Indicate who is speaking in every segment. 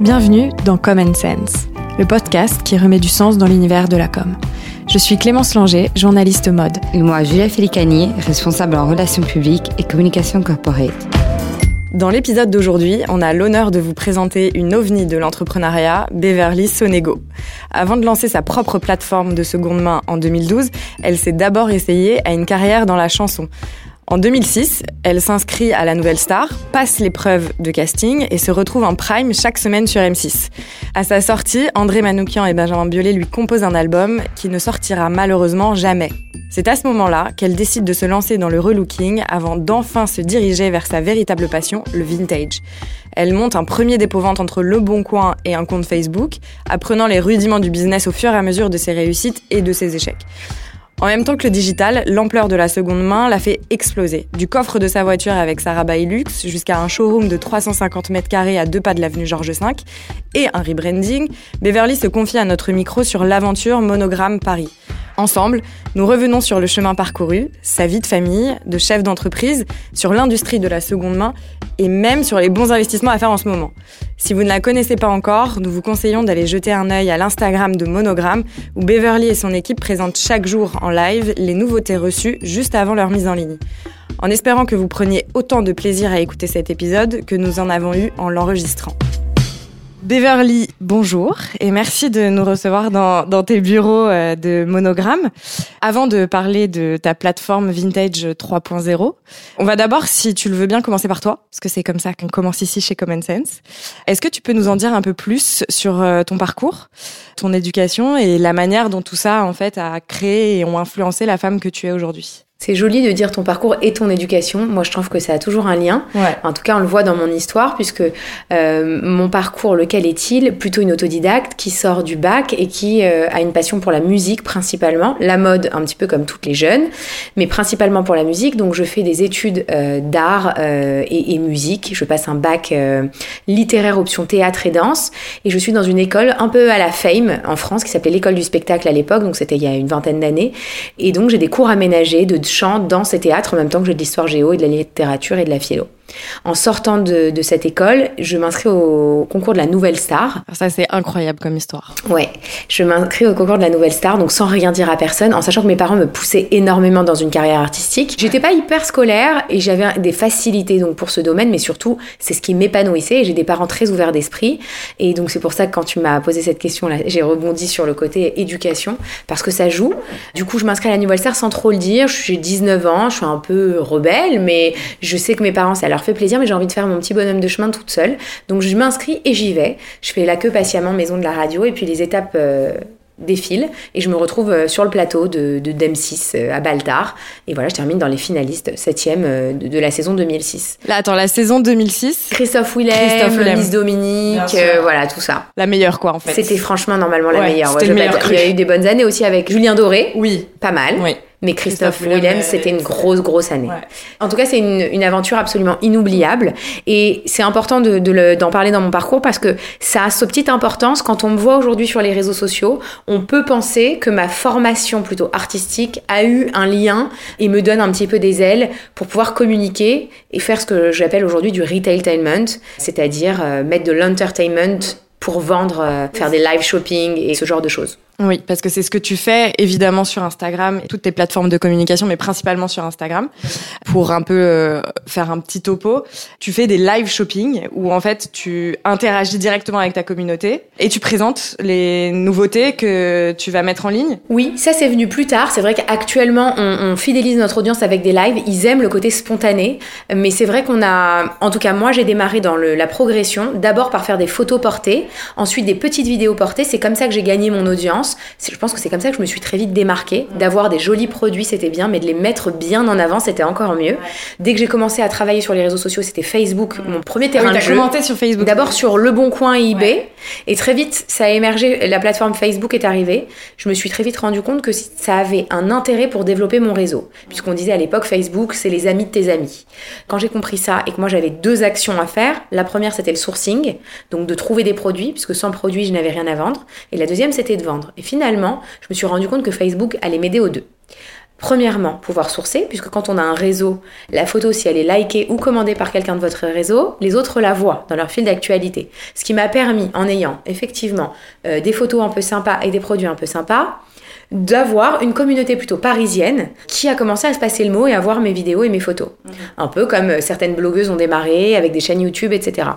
Speaker 1: Bienvenue dans Common Sense, le podcast qui remet du sens dans l'univers de la com. Je suis Clémence Langer, journaliste mode.
Speaker 2: Et moi, Julia Félicani, responsable en relations publiques et communication corporate.
Speaker 1: Dans l'épisode d'aujourd'hui, on a l'honneur de vous présenter une ovni de l'entrepreneuriat, Beverly Sonego. Avant de lancer sa propre plateforme de seconde main en 2012, elle s'est d'abord essayée à une carrière dans la chanson. En 2006, elle s'inscrit à la Nouvelle Star, passe l'épreuve de casting et se retrouve en prime chaque semaine sur M6. À sa sortie, André Manoukian et Benjamin Biolay lui composent un album qui ne sortira malheureusement jamais. C'est à ce moment-là qu'elle décide de se lancer dans le relooking avant d'enfin se diriger vers sa véritable passion, le vintage. Elle monte un premier dépôt-vente entre Le Bon Coin et un compte Facebook, apprenant les rudiments du business au fur et à mesure de ses réussites et de ses échecs. En même temps que le digital, l'ampleur de la seconde main l'a fait exploser. Du coffre de sa voiture avec sa rabat jusqu'à un showroom de 350 mètres carrés à deux pas de l'avenue Georges V et un rebranding, Beverly se confie à notre micro sur l'aventure Monogramme Paris. Ensemble, nous revenons sur le chemin parcouru, sa vie de famille, de chef d'entreprise, sur l'industrie de la seconde main et même sur les bons investissements à faire en ce moment. Si vous ne la connaissez pas encore, nous vous conseillons d'aller jeter un œil à l'Instagram de Monogramme où Beverly et son équipe présentent chaque jour en live les nouveautés reçues juste avant leur mise en ligne. En espérant que vous preniez autant de plaisir à écouter cet épisode que nous en avons eu en l'enregistrant. Beverly, bonjour et merci de nous recevoir dans, tes bureaux euh, de Monogramme. Avant de parler de ta plateforme Vintage 3.0, on va d'abord, si tu le veux bien, commencer par toi, parce que c'est comme ça qu'on commence ici chez Common Sense. Est-ce que tu peux nous en dire un peu plus sur euh, ton parcours, ton éducation et la manière dont tout ça, en fait, a créé et ont influencé la femme que tu es aujourd'hui?
Speaker 2: C'est joli de dire ton parcours et ton éducation. Moi, je trouve que ça a toujours un lien. En tout cas, on le voit dans mon histoire, puisque euh, mon parcours, lequel est-il? Plutôt une autodidacte qui sort du bac et qui euh, a une passion pour la musique principalement, la mode un petit peu comme toutes les jeunes, mais principalement pour la musique. Donc, je fais des études euh, d'art et, et, musique. Je passe un bac littéraire option théâtre et danse, et je suis dans une école un peu à la Fame en France, qui s'appelait l'école du spectacle à l'époque. Donc, c'était il y a une vingtaine d'années. Et donc, j'ai des cours aménagés de chant, danse et théâtre en même temps que j'ai de l'histoire géo et de la littérature et de la philo. En sortant de, cette école, je m'inscris au concours de la Nouvelle Star.
Speaker 1: Ça, c'est incroyable comme histoire.
Speaker 2: Ouais, je m'inscris au concours de la Nouvelle Star, donc sans rien dire à personne, en sachant que mes parents me poussaient énormément dans une carrière artistique. J'étais pas hyper scolaire et j'avais des facilités donc pour ce domaine, mais surtout, c'est ce qui m'épanouissait et j'ai des parents très ouverts d'esprit. Et donc, c'est pour ça que quand tu m'as posé cette question-là, j'ai rebondi sur le côté éducation, parce que ça joue. Du coup, je m'inscris à la Nouvelle Star sans trop le dire. J'ai 19 ans, je suis un peu rebelle, mais je sais que mes parents, ça leur fait plaisir, mais j'ai envie de faire mon petit bonhomme de chemin toute seule. Donc je m'inscris et j'y vais. Je fais la queue patiemment maison de la radio et puis les étapes euh, défilent et je me retrouve euh, sur le plateau de, de DEM6 euh, à Baltar. Et voilà, je termine dans les finalistes, septième de, la saison 2006.
Speaker 1: Là, attends, la saison 2006
Speaker 2: Christophe Willem, Christophe Willem. Dominique, voilà, tout ça.
Speaker 1: La meilleure, quoi, en fait.
Speaker 2: C'était franchement normalement la meilleure. il y a eu des bonnes années aussi avec Julien Doré.
Speaker 1: Oui.
Speaker 2: Pas mal.
Speaker 1: Oui.
Speaker 2: Mais Christophe, Willem, c'était une grosse, grosse année. En tout cas, c'est une, une, aventure absolument inoubliable. Et c'est important d'en de, d'en parler dans mon parcours parce que ça a sa petite importance. Quand on me voit aujourd'hui sur les réseaux sociaux, on peut penser que ma formation plutôt artistique a eu un lien et me donne un petit peu des ailes pour pouvoir communiquer et faire ce que j'appelle aujourd'hui du retailtainment, c'est-à-dire euh, mettre de l'entertainment pour vendre, euh, faire des live shopping et ce genre de choses.
Speaker 1: Oui, parce que c'est ce que tu fais évidemment sur Instagram, toutes tes plateformes de communication, mais principalement sur Instagram, pour un peu euh, faire un petit topo. Tu fais des live shopping où en fait tu interagis directement avec ta communauté et tu présentes les nouveautés que tu vas mettre en ligne.
Speaker 2: Oui, ça c'est venu plus tard. C'est vrai qu'actuellement on, on, fidélise notre audience avec des lives. Ils aiment le côté spontané, mais c'est vrai qu'on a, en tout cas moi j'ai démarré dans la progression, d'abord par faire des photos portées, ensuite des petites vidéos portées. C'est comme ça que j'ai gagné mon audience. Je pense que c'est comme ça que je me suis très vite démarquée. D'avoir des jolis produits, c'était bien, mais de les mettre bien en avant, c'était encore mieux. Dès que j'ai commencé à travailler sur les réseaux sociaux, c'était Facebook, mon premier terrain de jeu.
Speaker 1: commenté sur Facebook.
Speaker 2: D'abord sur Le Bon Coin et eBay. Et très vite, ça a émergé, la plateforme Facebook est arrivée. Je me suis très vite rendu compte que ça avait un intérêt pour développer mon réseau. Puisqu'on disait à l'époque, Facebook, c'est les amis de tes amis. Quand j'ai compris ça et que moi j'avais deux actions à faire, la première c'était le sourcing, donc de trouver des produits, puisque sans produits je n'avais rien à vendre. Et la deuxième c'était de vendre. Et finalement, je me suis rendu compte que Facebook allait m'aider aux deux. Premièrement, pouvoir sourcer, puisque quand on a un réseau, la photo, si elle est likée ou commandée par quelqu'un de votre réseau, les autres la voient dans leur fil d'actualité. Ce qui m'a permis, en ayant effectivement euh, des photos un peu sympas et des produits un peu sympas, d'avoir une communauté plutôt parisienne qui a commencé à se passer le mot et à voir mes vidéos et mes photos. Mhm. Un peu comme euh, certaines blogueuses ont démarré avec des chaînes YouTube, etc.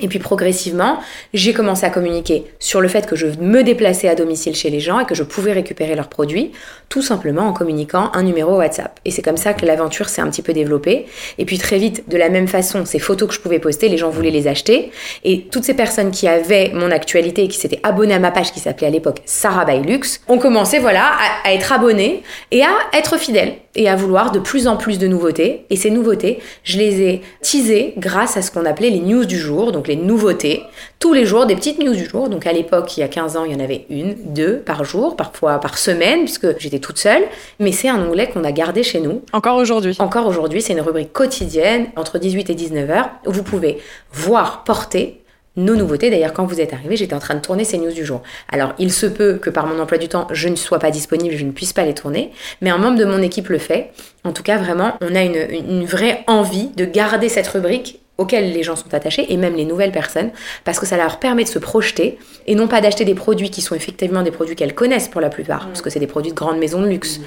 Speaker 2: Et puis progressivement, j'ai commencé à communiquer sur le fait que je me déplaçais à domicile chez les gens et que je pouvais récupérer leurs produits, tout simplement en communiquant un numéro WhatsApp. Et c'est comme ça que l'aventure s'est un petit peu développée. Et puis très vite, de la même façon, ces photos que je pouvais poster, les gens voulaient les acheter. Et toutes ces personnes qui avaient mon actualité et qui s'étaient abonnées à ma page qui s'appelait à l'époque Sarah Bailux, ont commencé voilà à, être abonnées et à être fidèles et à vouloir de plus en plus de nouveautés. Et ces nouveautés, je les ai teasées grâce à ce qu'on appelait les news du jour, donc les nouveautés. Tous les jours, des petites news du jour. Donc à l'époque, il y a 15 ans, il y en avait une, deux par jour, parfois par semaine, puisque j'étais toute seule. Mais c'est un onglet qu'on a gardé chez nous.
Speaker 1: Encore aujourd'hui
Speaker 2: Encore aujourd'hui, c'est une rubrique quotidienne, entre 18 et 19 heures, où vous pouvez voir, porter nos nouveautés. D'ailleurs, quand vous êtes arrivé, j'étais en train de tourner ces news du jour. Alors, il se peut que par mon emploi du temps, je ne sois pas disponible, je ne puisse pas les tourner, mais un membre de mon équipe le fait. En tout cas, vraiment, on a une, vraie envie de garder cette rubrique auquel les gens sont attachés et même les nouvelles personnes parce que ça leur permet de se projeter et non pas d'acheter des produits qui sont effectivement des produits qu'elles connaissent pour la plupart parce que c'est des produits de grandes maisons de luxe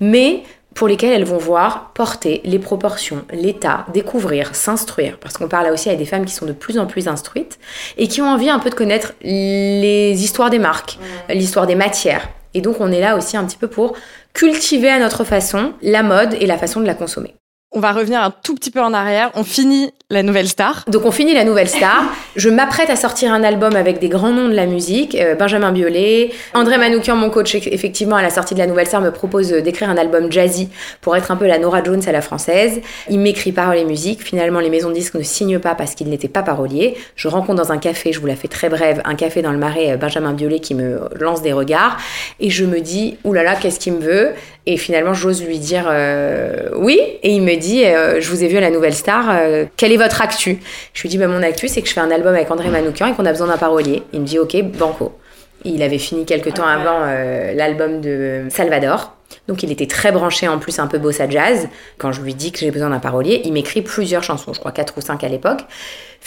Speaker 2: mais pour lesquelles elles vont voir porter les proportions, l'état, découvrir, s'instruire, parce qu'on parle là aussi avec des femmes qui sont de plus en plus instruites et qui ont envie un peu de connaître les histoires des marques, l'histoire des matières. Et donc on est là aussi un petit peu pour cultiver à notre façon la mode et la façon de la consommer.
Speaker 1: On va revenir un tout petit peu en arrière. On finit la nouvelle star.
Speaker 2: Donc on finit la nouvelle star. Je m'apprête à sortir un album avec des grands noms de la musique. Euh, Benjamin Biolay, André Manoukian, mon coach, effectivement à la sortie de la nouvelle star me propose d'écrire un album jazzy pour être un peu la Nora Jones à la française. Il m'écrit paroles et musique. Finalement les maisons de disques ne signent pas parce qu'il n'était pas parolier. Je rencontre dans un café, je vous la fais très brève, un café dans le Marais, euh, Benjamin Biolay qui me lance des regards et je me dis oulala qu'est-ce qu'il me veut? Et finalement j'ose lui dire euh, oui et il me dit euh, je vous ai vu à la Nouvelle Star, euh, quelle est votre actu? Je lui dis, bah, mon actu, c'est que je fais un album avec André Manoukian et qu'on a besoin d'un parolier. Il me dit, ok, banco. Il avait fini quelques temps avant euh, l'album de Salvador. Donc il était très branché en plus un peu bossa jazz. Quand je lui dis que j'ai besoin d'un parolier, il m'écrit plusieurs chansons, je crois quatre ou cinq à l'époque.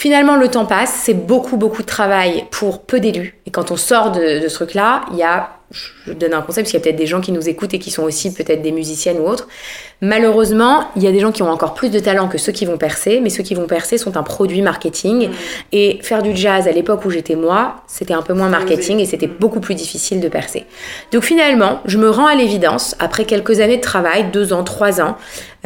Speaker 2: Finalement, le temps passe, c'est beaucoup beaucoup de travail pour peu d'élus. Et quand on sort de, de ce truc-là, il y a je donne un conseil parce qu'il y a peut-être des gens qui nous écoutent et qui sont aussi peut-être des musiciennes ou autres. Malheureusement, il y a des gens qui ont encore plus de talent que ceux qui vont percer, mais ceux qui vont percer sont un produit marketing. Mm. Et faire du jazz à l'époque où j'étais moi, c'était un peu moins marketing et c'était beaucoup plus difficile de percer. Donc finalement, je me rends à l'évidence, après quelques années de travail, deux ans, trois ans,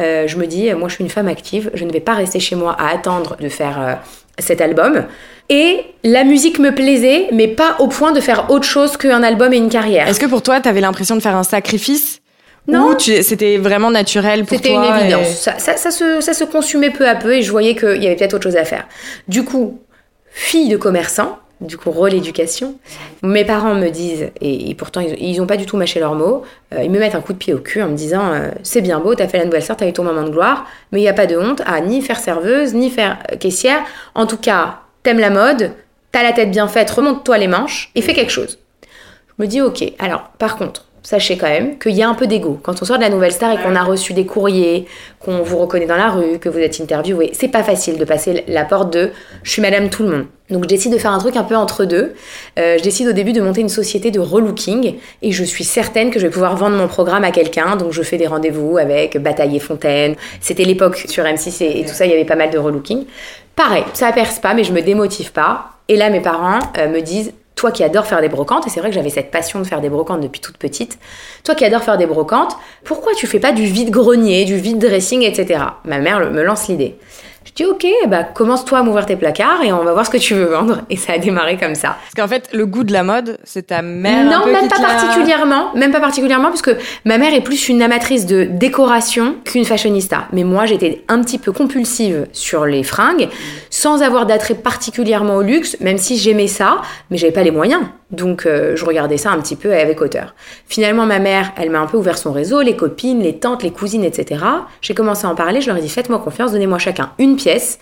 Speaker 2: euh, je me dis, moi je suis une femme active, je ne vais pas rester chez moi à attendre de faire euh, cet album. Et la musique me plaisait, mais pas au point de faire autre chose qu'un album et une carrière.
Speaker 1: Est-ce que pour toi, tu avais l'impression de faire un sacrifice? Non, c'était vraiment naturel pour
Speaker 2: toi. C'était une évidence. Ça, ça, se, ça, se, consumait peu à peu et je voyais qu'il y avait peut-être autre chose à faire. Du coup, fille de commerçant, du coup, rôle éducation. Mes parents me disent, et, pourtant ils n'ont pas du tout mâché leurs mots, euh, ils me mettent un coup de pied au cul en me disant euh, C'est bien beau, t'as fait la nouvelle sœur, t'as eu ton moment de gloire, mais il n'y a pas de honte à ni faire serveuse, ni faire euh, caissière. En tout cas, t'aimes la mode, t'as la tête bien faite, remonte-toi les manches et fais quelque chose. Je me dis Ok, alors par contre, sachez quand même qu'il y a un peu d'ego. Quand on sort de la nouvelle star et qu'on a reçu des courriers, qu'on vous reconnaît dans la rue, que vous êtes interviewé, c'est pas facile de passer la porte de je suis madame tout le monde. Donc je décide de faire un truc un peu entre deux. Euh, je décide au début de monter une société de relooking et je suis certaine que je vais pouvoir vendre mon programme à quelqu'un. Donc je fais des rendez-vous avec Bataille et Fontaine. C'était l'époque sur M6 et, tout ça, il y avait pas mal de relooking. Pareil, ça perce pas mais je me démotive pas. Et là mes parents euh, me disent toi qui adores faire des brocantes, et c'est vrai que j'avais cette passion de faire des brocantes depuis toute petite, toi qui adores faire des brocantes, pourquoi tu fais pas du vide-grenier, du vide-dressing, etc. Ma mère me lance l'idée. Dis ok, bah commence-toi à m'ouvrir tes placards et on va voir ce que tu veux vendre. Et ça a démarré comme ça.
Speaker 1: Parce qu'en fait, le goût de la mode, c'est ta mère.
Speaker 2: Non,
Speaker 1: même
Speaker 2: pas particulièrement, même pas particulièrement, puisque ma mère est plus une amatrice de décoration qu'une fashionista. Mais moi, j'étais un petit peu compulsive sur les fringues, sans avoir d'attrait particulièrement au luxe, même si j'aimais ça, mais j'avais pas les moyens. Donc euh, je regardais ça un petit peu avec hauteur. Finalement, ma mère, elle m'a un peu ouvert son réseau, les copines, les tantes, les cousines, etc. J'ai commencé à en parler, je leur ai dit faites-moi confiance, donnez-moi chacun une pièce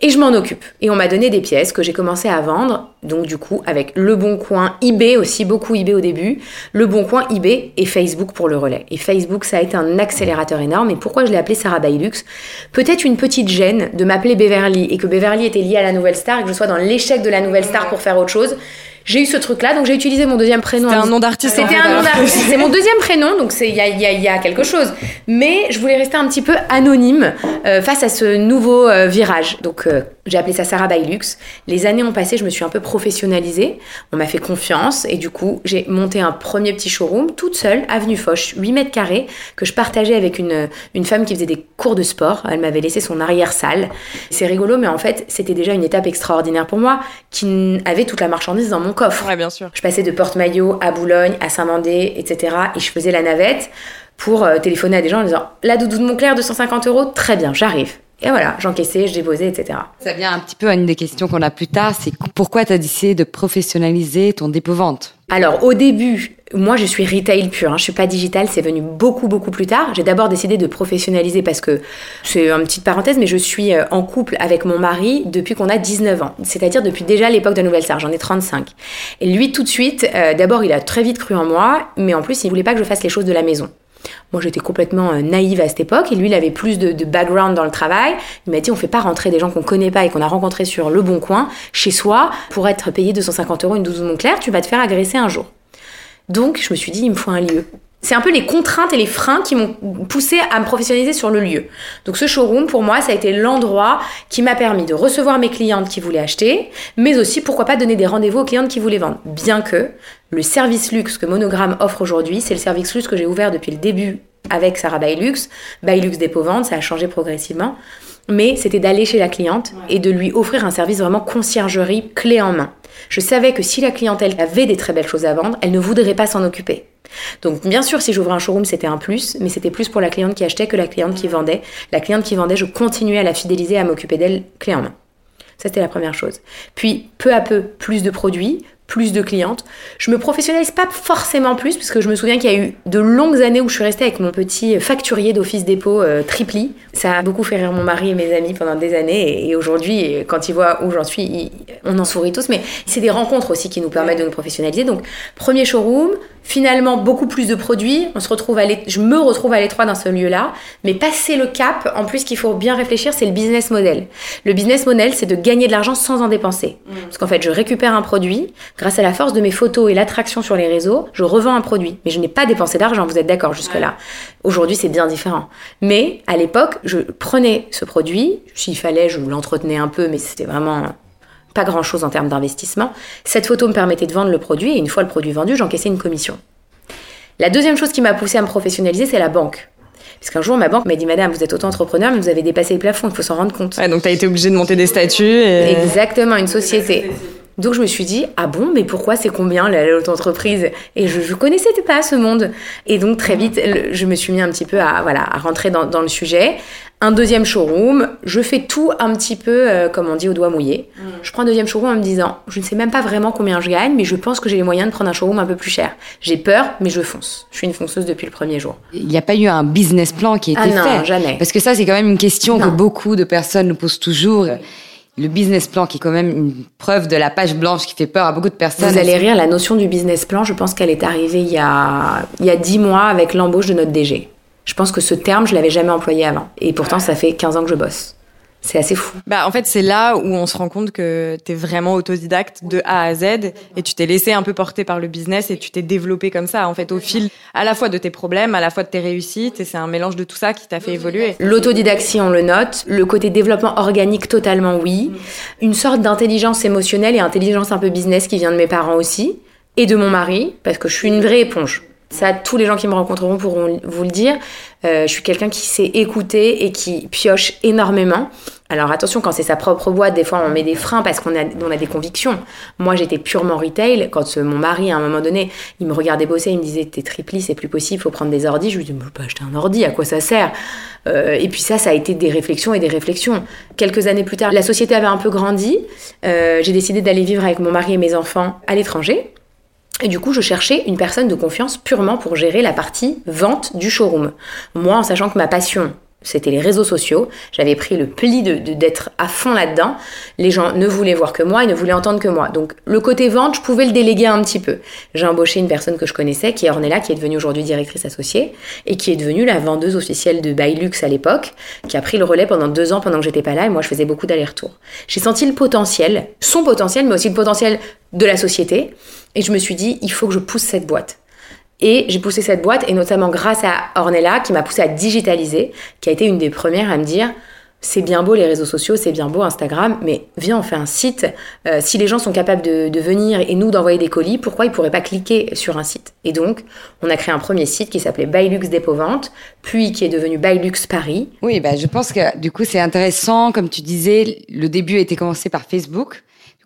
Speaker 2: et je m'en occupe. Et on m'a donné des pièces que j'ai commencé à vendre, donc du coup avec Le Bon Coin, eBay aussi, beaucoup eBay au début, Le Bon Coin, eBay et Facebook pour le relais. Et Facebook, ça a été un accélérateur énorme. Et pourquoi je l'ai appelé Sarah Bailux? Peut-être une petite gêne de m'appeler Beverly et que Beverly était liée à la nouvelle star et que je sois dans l'échec de la nouvelle star pour faire autre chose j'ai eu ce truc-là, donc j'ai utilisé mon deuxième prénom.
Speaker 1: C'était un nom d'artiste.
Speaker 2: C'était un nom d'artiste. C'est mon deuxième prénom, donc il y a, y, a, y a, quelque chose. Mais je voulais rester un petit peu anonyme euh, face à ce nouveau euh, virage. Donc euh, j'ai appelé ça Sarah Bailux. Les années ont passé, je me suis un peu professionnalisée. On m'a fait confiance et du coup j'ai monté un premier petit showroom toute seule, avenue Foch, 8 mètres carrés, que je partageais avec une, une femme qui faisait des cours de sport. Elle m'avait laissé son arrière-salle. C'est rigolo, mais en fait c'était déjà une étape extraordinaire pour moi qui avait toute la marchandise dans mon coffre.
Speaker 1: Ouais, bien sûr.
Speaker 2: Je passais de Porte-Maillot à Boulogne, à Saint-Mandé, etc. Et je faisais la navette pour euh, téléphoner à des gens en disant La doudou de Montclair, 250 euros, très bien, j'arrive. Et voilà, j'encaissais, je déposais, etc.
Speaker 3: Ça vient un petit peu à une des questions qu'on a plus tard, c'est pourquoi tu as décidé de professionnaliser ton dépôt-vente?
Speaker 2: Alors, au début, moi, je suis retail pur, hein. je suis pas digital, c'est venu beaucoup, beaucoup plus tard. J'ai d'abord décidé de professionnaliser parce que, c'est une petite parenthèse, mais je suis euh, en couple avec mon mari depuis qu'on a 19 ans. C'est-à-dire depuis déjà l'époque de Nouvelle Star, j'en ai 35. Et lui, tout de suite, euh, d'abord, il a très vite cru en moi, mais en plus, il voulait pas que je fasse les choses de la maison. Moi, j'étais complètement euh, naïve à cette époque et lui, il avait plus de, background dans le travail. Il m'a dit, on fait pas rentrer des gens qu'on connaît pas et qu'on a rencontrés sur le bon coin chez soi pour être payé 250 euros une douze Montclair, tu vas te faire agresser un jour. Donc, je me suis dit, il me faut un lieu. C'est un peu les contraintes et les freins qui m'ont poussé à me professionnaliser sur le lieu. Donc ce showroom, pour moi, ça a été l'endroit qui m'a permis de recevoir mes clientes qui voulaient acheter, mais aussi, pourquoi pas, donner des rendez-vous aux clientes qui voulaient vendre. Bien que le service luxe que Monogramme offre aujourd'hui, c'est le service luxe que j'ai ouvert depuis le début avec Sarah Bailux. Bailux Dépôt Vente, ça a changé progressivement. Mais c'était d'aller chez la cliente et de lui offrir un service vraiment conciergerie clé en main. Je savais que si la clientèle avait des très belles choses à vendre, elle ne voudrait pas s'en occuper. Donc bien sûr, si j'ouvrais un showroom, c'était un plus, mais c'était plus pour la cliente qui achetait que la cliente qui vendait. La cliente qui vendait, je continuais à la fidéliser, à m'occuper d'elle clé en main. Ça, c'était la première chose. Puis, peu à peu, plus de produits, plus de clientes. Je me professionnalise pas forcément plus, puisque je me souviens qu'il y a eu de longues années où je suis restée avec mon petit facturier d'office dépôt euh, Tripli. Ça a beaucoup fait rire mon mari et mes amis pendant des années, et, aujourd'hui, quand ils voient où j'en suis, on en sourit tous, mais c'est des rencontres aussi qui nous permettent de nous professionnaliser. Donc, premier showroom, finalement beaucoup plus de produits. On se retrouve à je me retrouve à l'étroit dans ce lieu-là, mais passer le cap, en plus qu'il faut bien réfléchir, c'est le business model. Le business model, c'est de gagner de l'argent sans en dépenser. Mmh. Parce qu'en fait, je récupère un produit, grâce à la force de mes photos et l'attraction sur les réseaux, je revends un produit, mais je n'ai pas dépensé d'argent, vous êtes d'accord jusque-là. Aujourd'hui, c'est bien différent. Mais à l'époque, je prenais ce produit, s'il fallait, je l'entretenais un peu, mais c'était vraiment pas grand chose en termes d'investissement. Cette photo me permettait de vendre le produit et une fois le produit vendu, j'encaissais une commission. La deuxième chose qui m'a poussé à me professionnaliser, c'est la banque. Parce qu'un jour, ma banque m'a dit Madame, vous êtes auto-entrepreneur, mais vous avez dépassé le plafond, il faut s'en rendre compte.
Speaker 1: Ouais, donc tu as été obligée de monter des statuts. Et...
Speaker 2: Exactement, une société. Donc je me suis dit ah bon mais pourquoi c'est combien l'auto-entreprise et je, je connaissais pas ce monde. Et donc très vite je me suis mis un petit peu à voilà à rentrer dans, dans le sujet. Un deuxième showroom je fais tout un petit peu euh, comme on dit au doigt mouillé. Mm. je prends un deuxième showroom en me disant je ne sais même pas vraiment combien je gagne mais je pense que j'ai les moyens de prendre un showroom un peu plus cher. J'ai peur mais je fonce. Je suis une fonceuse depuis le premier jour.
Speaker 3: Il n'y a pas eu un business plan qui a
Speaker 2: ah
Speaker 3: été
Speaker 2: non,
Speaker 3: fait.
Speaker 2: jamais.
Speaker 3: Parce que ça c'est quand même une question non. que beaucoup de personnes nous posent toujours le business plan qui est quand même une preuve de la page blanche qui fait peur à beaucoup de personnes.
Speaker 2: Vous allez rire, la notion du business plan, je pense qu'elle est arrivée il y a il y a 10 mois avec l'embauche de notre DG. Je pense que ce terme, je l'avais jamais employé avant et pourtant ça fait 15 ans que je bosse. C'est assez fou.
Speaker 1: Bah, en fait, c'est là où on se rend compte que tu es vraiment autodidacte de A à Z et tu t'es laissé un peu porter par le business et tu t'es développé comme ça, en fait, au fil à la fois de tes problèmes, à la fois de tes réussites et c'est un mélange de tout ça qui t'a fait évoluer.
Speaker 2: L'autodidactie, on le note. Le côté développement organique, totalement oui. Une sorte d'intelligence émotionnelle et intelligence un peu business qui vient de mes parents aussi et de mon mari parce que je suis une vraie éponge. Ça, tous les gens qui me rencontreront pourront vous le dire. Euh, je suis quelqu'un qui sait écouter et qui pioche énormément. Alors attention, quand c'est sa propre boîte, des fois on met des freins parce qu'on a, on a des convictions. Moi j'étais purement retail. Quand euh, mon mari, à un moment donné, il me regardait bosser, il me disait T'es tripli, c'est plus possible, faut prendre des ordis. Je lui dis Je peux pas acheter un ordi, à quoi ça sert? Euh, Et puis ça, ça a été des réflexions et des réflexions. Quelques années plus tard, la société avait un peu grandi. J'ai décidé d'aller vivre avec mon mari et mes enfants à l'étranger. Et du coup, je cherchais une personne de confiance purement pour gérer la partie vente du showroom. Moi, en sachant que ma passion, c'était les réseaux sociaux. J'avais pris le pli de, d'être à fond là-dedans. Les gens ne voulaient voir que moi, ils ne voulaient entendre que moi. Donc le côté vente, je pouvais le déléguer un petit peu. J'ai embauché une personne que je connaissais, qui est Ornella, qui est devenue aujourd'hui directrice associée, et qui est devenue la vendeuse officielle de Bailux à l'époque, qui a pris le relais pendant deux ans pendant que j'étais pas là, et moi je faisais beaucoup d'allers-retours. J'ai senti le potentiel, son potentiel, mais aussi le potentiel de la société, et je me suis dit, il faut que je pousse cette boîte. Et j'ai poussé cette boîte, et notamment grâce à Ornella, qui m'a poussé à digitaliser, qui a été une des premières à me dire c'est bien beau les réseaux sociaux, c'est bien beau Instagram, mais viens, on fait un site. Euh, si les gens sont capables de, venir et nous d'envoyer des colis, pourquoi ils pourraient pas cliquer sur un site? Et donc, on a créé un premier site qui s'appelait Bailux Dépôt puis qui est devenu Bailux Paris.
Speaker 3: Oui, bah, je pense que du coup, c'est intéressant. Comme tu disais, le début a été commencé par Facebook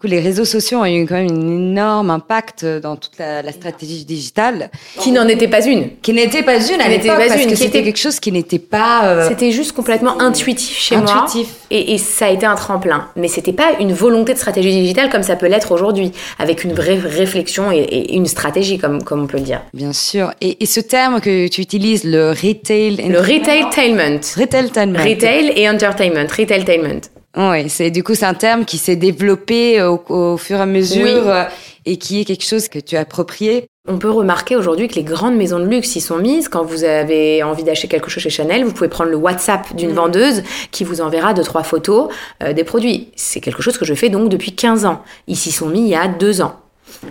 Speaker 3: les réseaux sociaux ont eu quand même un énorme impact dans toute la, stratégie digitale.
Speaker 2: Qui n'en était pas une.
Speaker 3: Qui n'était pas une à l'époque, parce que c'était quelque chose qui n'était pas...
Speaker 2: Euh, c'était juste complètement intuitif chez intuitif. moi. Et, et, ça a été un tremplin. Mais c'était pas une volonté de stratégie digitale comme ça peut l'être aujourd'hui, avec une vraie réflexion et, une stratégie, comme, comme on peut le dire.
Speaker 3: Bien sûr. Et, ce terme que tu utilises, le retail...
Speaker 2: Le retailtainment.
Speaker 3: Retailtainment.
Speaker 2: Retail et entertainment. Retailtainment.
Speaker 3: Oui, c'est du coup c'est un terme qui s'est développé au, fur et à mesure euh, et qui est quelque chose que tu as approprié.
Speaker 2: On peut remarquer aujourd'hui que les grandes maisons de luxe y sont mises. Quand vous avez envie d'acheter quelque chose chez Chanel, vous pouvez prendre le WhatsApp d'une mm. vendeuse qui vous enverra deux trois photos euh, des produits. C'est quelque chose que je fais donc depuis 15 ans. Ils s'y sont mis il y a deux ans.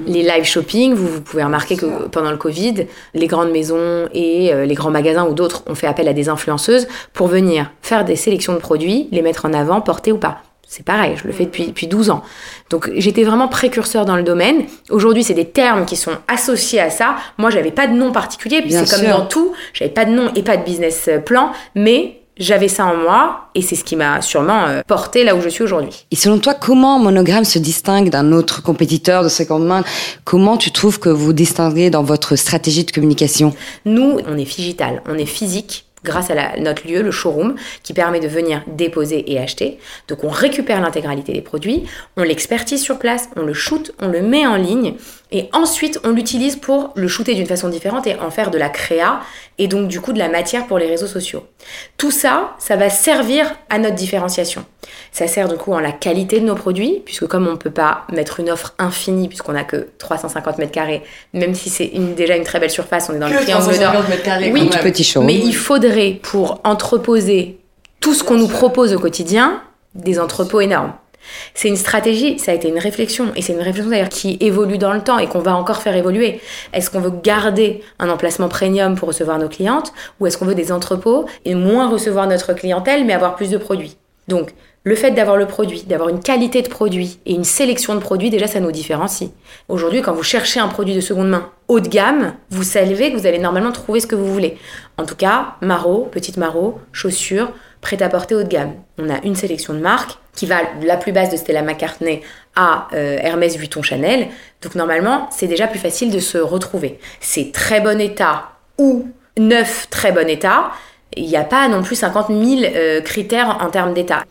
Speaker 2: Les live shopping, vous, pouvez remarquer que pendant le Covid, les grandes maisons et euh, les grands magasins ou d'autres ont fait appel à des influenceuses pour venir faire des sélections de produits, les mettre en avant, porter ou pas. C'est pareil, je le fais depuis, depuis 12 ans. Donc j'étais vraiment précurseur dans le domaine. Aujourd'hui, c'est des termes qui sont associés à ça. Moi, j'avais pas de nom particulier, puis c'est comme dans tout, j'avais pas de nom et pas de business plan, mais j'avais ça en moi et c'est ce qui m'a sûrement euh, porté là où je suis aujourd'hui.
Speaker 3: Et selon toi, comment Monogramme se distingue d'un autre compétiteur de seconde main? Comment tu trouves que vous distinguez dans votre stratégie de communication?
Speaker 2: Nous, on est digital, on est physique grâce à notre lieu, le showroom, qui permet de venir déposer et acheter. Donc on récupère l'intégralité des produits, on l'expertise sur place, on le shoot, on le met en ligne et ensuite, on l'utilise pour le shooter d'une façon différente et en faire de la créa et donc du coup de la matière pour les réseaux sociaux. Tout ça, ça va servir à notre différenciation. Ça sert du coup en la qualité de nos produits, puisque comme on ne peut pas mettre une offre infinie, puisqu'on n'a que 350 mètres carrés, même si c'est déjà une très belle surface, on est dans le triangle d'or.
Speaker 3: Oui, petit show.
Speaker 2: mais il faudrait pour entreposer tout ce qu'on nous propose au quotidien, des entrepôts énormes. C'est une stratégie, ça a été une réflexion, et c'est une réflexion d'ailleurs qui évolue dans le temps et qu'on va encore faire évoluer. Est-ce qu'on veut garder un emplacement premium pour recevoir nos clientes, ou est-ce qu'on veut des entrepôts et moins recevoir notre clientèle, mais avoir plus de produits? Donc, le fait d'avoir le produit, d'avoir une qualité de produit et une sélection de produits, déjà ça nous différencie. Aujourd'hui, quand vous cherchez un produit de seconde main haut de gamme, vous savez que vous allez normalement trouver ce que vous voulez. En tout cas, Maro, petite Maro, chaussures, prêt à porter haut de gamme. On a une sélection de marques qui va de la plus basse de Stella McCartney à euh, Hermès Vuitton Chanel. Donc normalement, c'est déjà plus facile de se retrouver. C'est très bon état ou neuf très bon état. Il n'y a pas non plus 50 000 euh, critères en termes d'état.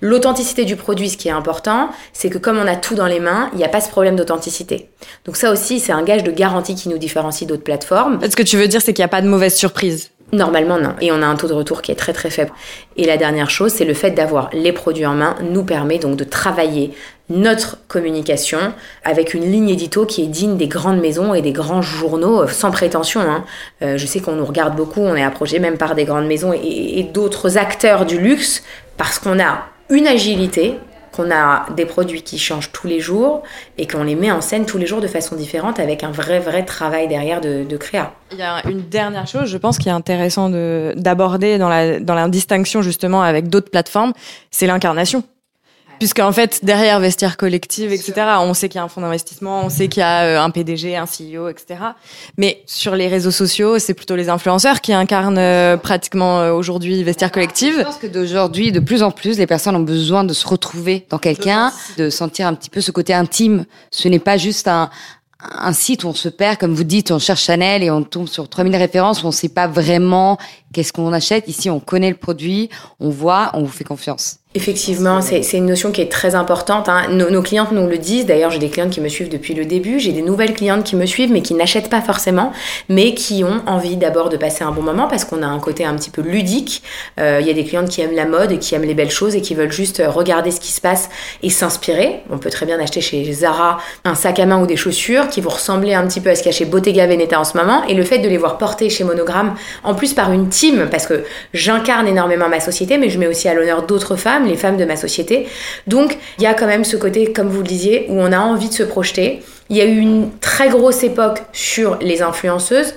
Speaker 2: L'authenticité du produit, ce qui est important, c'est que comme on a tout dans les mains, il n'y a pas ce problème d'authenticité. Donc ça aussi, c'est un gage de garantie qui nous différencie d'autres plateformes.
Speaker 1: Ce que tu veux dire, c'est qu'il n'y a pas de mauvaise surprise.
Speaker 2: Normalement, non. Et on a un taux de retour qui est très très faible. Et la dernière chose, c'est le fait d'avoir les produits en main nous permet donc de travailler notre communication avec une ligne édito qui est digne des grandes maisons et des grands journaux, euh, sans prétention. Hein. Euh, je sais qu'on nous regarde beaucoup, on est approché même par des grandes maisons et d'autres acteurs du luxe parce qu'on a une agilité qu'on a des produits qui changent tous les jours et qu'on les met en scène tous les jours de façon différente avec un vrai, vrai travail derrière de, créa.
Speaker 1: Il y a une dernière chose, je pense, qui est intéressant d'aborder dans la, dans la distinction justement avec d'autres plateformes, c'est l'incarnation. Puisqu'en fait, derrière Vestiaire Collective, etc., on sait qu'il y a un fonds d'investissement, on sait qu'il y a euh, un PDG, un CEO, etc. Mais sur les réseaux sociaux, c'est plutôt les influenceurs qui incarnent euh, pratiquement euh, aujourd'hui Vestiaire Collective.
Speaker 3: Je pense que d'aujourd'hui, de plus en plus, les personnes ont besoin de se retrouver dans quelqu'un, de sentir un petit peu ce côté intime. Ce n'est pas juste un, un site où on se perd, comme vous dites, on cherche Chanel et on tombe sur 3000 références où on ne sait pas vraiment qu'est-ce qu'on achète. Ici, on connaît le produit, on voit, on vous fait confiance.
Speaker 2: Effectivement, c'est une notion qui est très importante. Hein. Nos, nos, clientes nous le disent. D'ailleurs, j'ai des clientes qui me suivent depuis le début. J'ai des nouvelles clientes qui me suivent, mais qui n'achètent pas forcément, mais qui ont envie d'abord de passer un bon moment parce qu'on a un côté un petit peu ludique. Euh, il y a des clientes qui aiment la mode et qui aiment les belles choses et qui veulent juste regarder ce qui se passe et s'inspirer. On peut très bien acheter chez Zara un sac à main ou des chaussures qui vont ressembler un petit peu à ce qu'il y a chez Bottega Veneta en ce moment. Et le fait de les voir porter chez Monogram, en plus par une team, parce que j'incarne énormément ma société, mais je mets aussi à l'honneur d'autres femmes les femmes de ma société. Donc il y a quand même ce côté, comme vous le disiez, où on a envie de se projeter. Il y a eu une très grosse époque sur les influenceuses.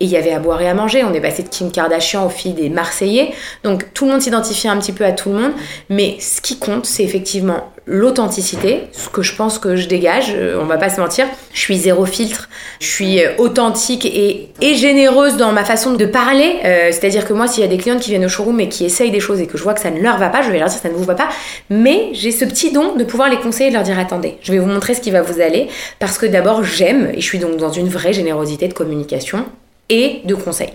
Speaker 2: Et il y avait à boire et à manger. On est passé de Kim Kardashian aux filles des Marseillais. Donc tout le monde s'identifie un petit peu à tout le monde. Mais ce qui compte, c'est effectivement l'authenticité, ce que je pense que je dégage, euh, on va pas se mentir. Je suis zéro filtre, je suis euh, authentique et, et généreuse dans ma façon de parler. Euh, c'est-à-dire que moi, s'il y a des clientes qui viennent au showroom et qui essayent des choses et que je vois que ça ne leur va pas, je vais leur dire ça ne vous va pas. Mais j'ai ce petit don de pouvoir les conseiller et de leur dire attendez, je vais vous montrer ce qui va vous aller parce que d'abord j'aime et je suis donc dans une vraie générosité de communication et de conseils.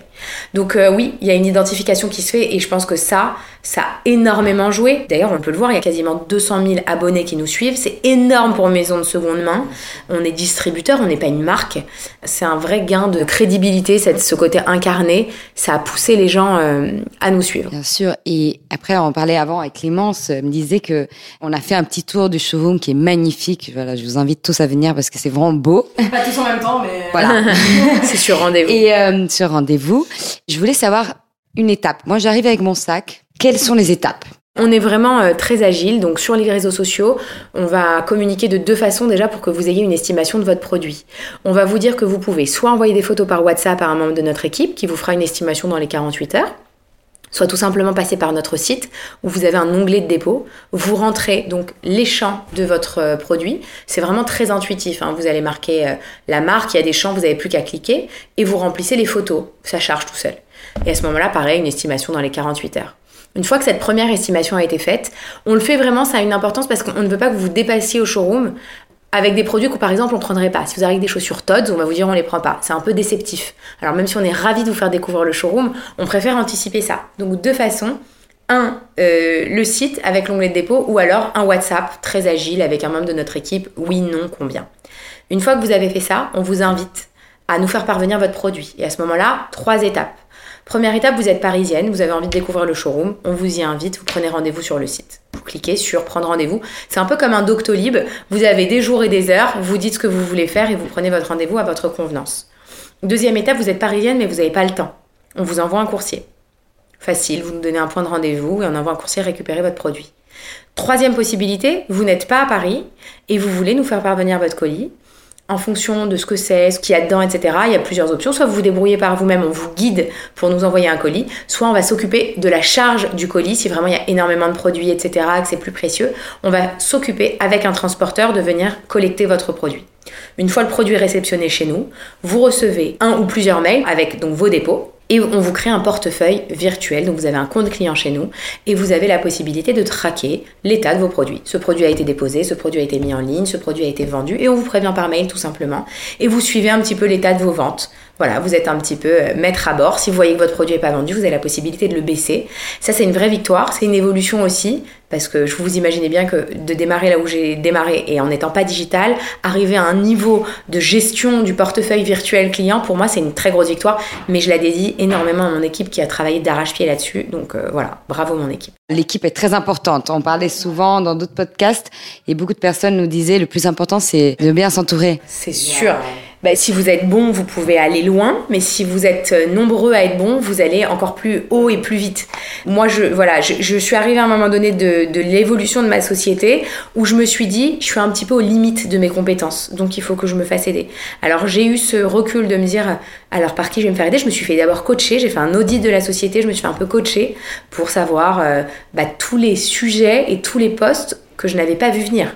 Speaker 2: Donc euh, oui, il y a une identification qui se fait et je pense que ça, ça a énormément joué. D'ailleurs, on peut le voir, il y a quasiment 200 000 abonnés qui nous suivent. C'est énorme pour maison de seconde main. On est distributeur, on n'est pas une marque. C'est un vrai gain de crédibilité, ce côté incarné. Ça a poussé les gens euh, à nous suivre.
Speaker 3: Bien sûr. Et après, on parlait avant avec Clémence, me disait que on a fait un petit tour du showroom qui est magnifique. Voilà, je vous invite tous à venir parce que c'est vraiment beau.
Speaker 1: Pas tous en même temps, mais
Speaker 3: voilà.
Speaker 2: c'est sur rendez-vous.
Speaker 3: Et euh, sur rendez-vous. Je voulais savoir une étape. Moi, j'arrive avec mon sac. Quelles sont les étapes?
Speaker 2: On est vraiment euh, très agile, donc sur les réseaux sociaux, on va communiquer de deux façons déjà pour que vous ayez une estimation de votre produit. On va vous dire que vous pouvez soit envoyer des photos par WhatsApp à un membre de notre équipe qui vous fera une estimation dans les 48 heures, soit tout simplement passer par notre site où vous avez un onglet de dépôt. Vous rentrez donc les champs de votre euh, produit. C'est vraiment très intuitif. Hein. Vous allez marquer euh, la marque, il y a des champs, vous n'avez plus qu'à cliquer et vous remplissez les photos. Ça charge tout seul. Et à ce moment-là, pareil, une estimation dans les 48 heures. Une fois que cette première estimation a été faite, on le fait vraiment, ça a une importance parce qu'on ne veut pas que vous vous dépassiez au showroom avec des produits que par exemple on ne prendrait pas. Si vous avez des chaussures Todd, on va vous dire on les prend pas. C'est un peu déceptif. Alors même si on est ravi de vous faire découvrir le showroom, on préfère anticiper ça. Donc deux façons. Un, euh, le site avec l'onglet de dépôt ou alors un WhatsApp très agile avec un membre de notre équipe. Oui, non, combien. Une fois que vous avez fait ça, on vous invite à nous faire parvenir votre produit. Et à ce moment-là, trois étapes. Première étape, vous êtes parisienne, vous avez envie de découvrir le showroom, on vous y invite, vous prenez rendez-vous sur le site. Vous cliquez sur prendre rendez-vous. C'est un peu comme un Doctolib, vous avez des jours et des heures, vous dites ce que vous voulez faire et vous prenez votre rendez-vous à votre convenance. Deuxième étape, vous êtes parisienne mais vous n'avez pas le temps. On vous envoie un coursier. Facile, vous nous donnez un point de rendez-vous et on envoie un coursier récupérer votre produit. Troisième possibilité, vous n'êtes pas à Paris et vous voulez nous faire parvenir votre colis en fonction de ce que c'est, ce qu'il y a dedans, etc. Il y a plusieurs options. Soit vous vous débrouillez par vous-même, on vous guide pour nous envoyer un colis, soit on va s'occuper de la charge du colis. Si vraiment il y a énormément de produits, etc., que c'est plus précieux, on va s'occuper avec un transporteur de venir collecter votre produit. Une fois le produit réceptionné chez nous, vous recevez un ou plusieurs mails avec donc vos dépôts et on vous crée un portefeuille virtuel. Donc vous avez un compte client chez nous et vous avez la possibilité de traquer l'état de vos produits. Ce produit a été déposé, ce produit a été mis en ligne, ce produit a été vendu et on vous prévient par mail tout simplement. Et vous suivez un petit peu l'état de vos ventes. Voilà, vous êtes un petit peu euh, maître à bord. Si vous voyez que votre produit n'est pas vendu, vous avez la possibilité de le baisser. Ça, c'est une vraie victoire. C'est une évolution aussi, parce que je vous imaginez bien que de démarrer là où j'ai démarré et en n'étant pas digital, arriver à un niveau de gestion du portefeuille virtuel client, pour moi, c'est une très grosse victoire. Mais je la dédie énormément à mon équipe qui a travaillé d'arrache-pied là-dessus. Donc euh, voilà, bravo mon équipe.
Speaker 3: L'équipe est très importante. On parlait souvent dans d'autres podcasts et beaucoup de personnes nous disaient le plus important, c'est de bien s'entourer.
Speaker 2: C'est sûr. Bah, si vous êtes bon, vous pouvez aller loin, mais si vous êtes euh, nombreux à être bon, vous allez encore plus haut et plus vite. Moi, je, voilà, je, suis arrivée à un moment donné de, de l'évolution de ma société où je me suis dit, je suis un petit peu aux limites de mes compétences, donc il faut que je me fasse aider. Alors j'ai eu ce recul de me dire, alors par qui je vais me faire aider? Je me suis fait d'abord coacher, j'ai fait un audit de la société, je me suis fait un peu coacher pour savoir euh, bah, tous les sujets et tous les postes que je n'avais pas vu venir.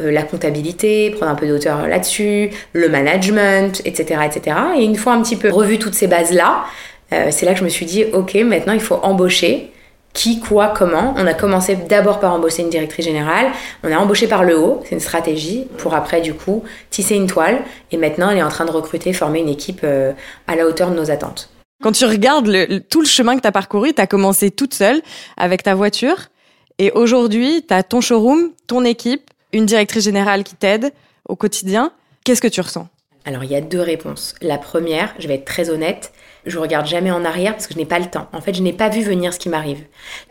Speaker 2: Euh, la comptabilité, prendre un peu d'auteur là-dessus, le management, etc., etc. Et une fois un petit peu revu toutes ces bases-là, euh, c'est là que je me suis dit, ok, maintenant il faut embaucher. Qui, quoi, comment. On a commencé d'abord par embaucher une directrice générale. On a embauché par le haut, c'est une stratégie, pour après, du coup, tisser une toile. Et maintenant, elle est en train de recruter, former une équipe euh, à la hauteur de nos attentes.
Speaker 1: Quand tu regardes tout le chemin que tu as parcouru, tu as commencé toute seule avec ta voiture. Et aujourd'hui, tu as ton showroom, ton équipe, une directrice générale qui t'aide au quotidien. Qu'est-ce que tu ressens?
Speaker 2: Alors, il y a deux réponses. La première, je vais être très honnête, je regarde jamais en arrière parce que je n'ai pas le temps. En fait, je n'ai pas vu venir ce qui m'arrive.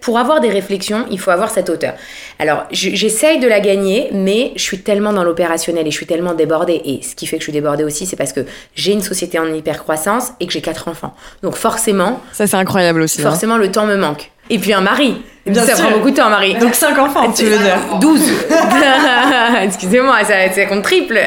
Speaker 2: Pour avoir des réflexions, il faut avoir cette hauteur. Alors, j'essaye de la gagner, mais je suis tellement dans l'opérationnel et je suis tellement débordée. Et ce qui fait que je suis débordée aussi, c'est parce que j'ai une société en hyper croissance et que j'ai quatre enfants. Donc forcément.
Speaker 1: Ça, c'est incroyable aussi.
Speaker 2: Hein. Forcément, le temps me manque. Et puis un mari.
Speaker 1: Bien
Speaker 2: ça prend beaucoup de temps, Marie.
Speaker 1: Donc 5 enfants, tu veux dire
Speaker 2: 12. Excusez-moi, ça, ça compte triple.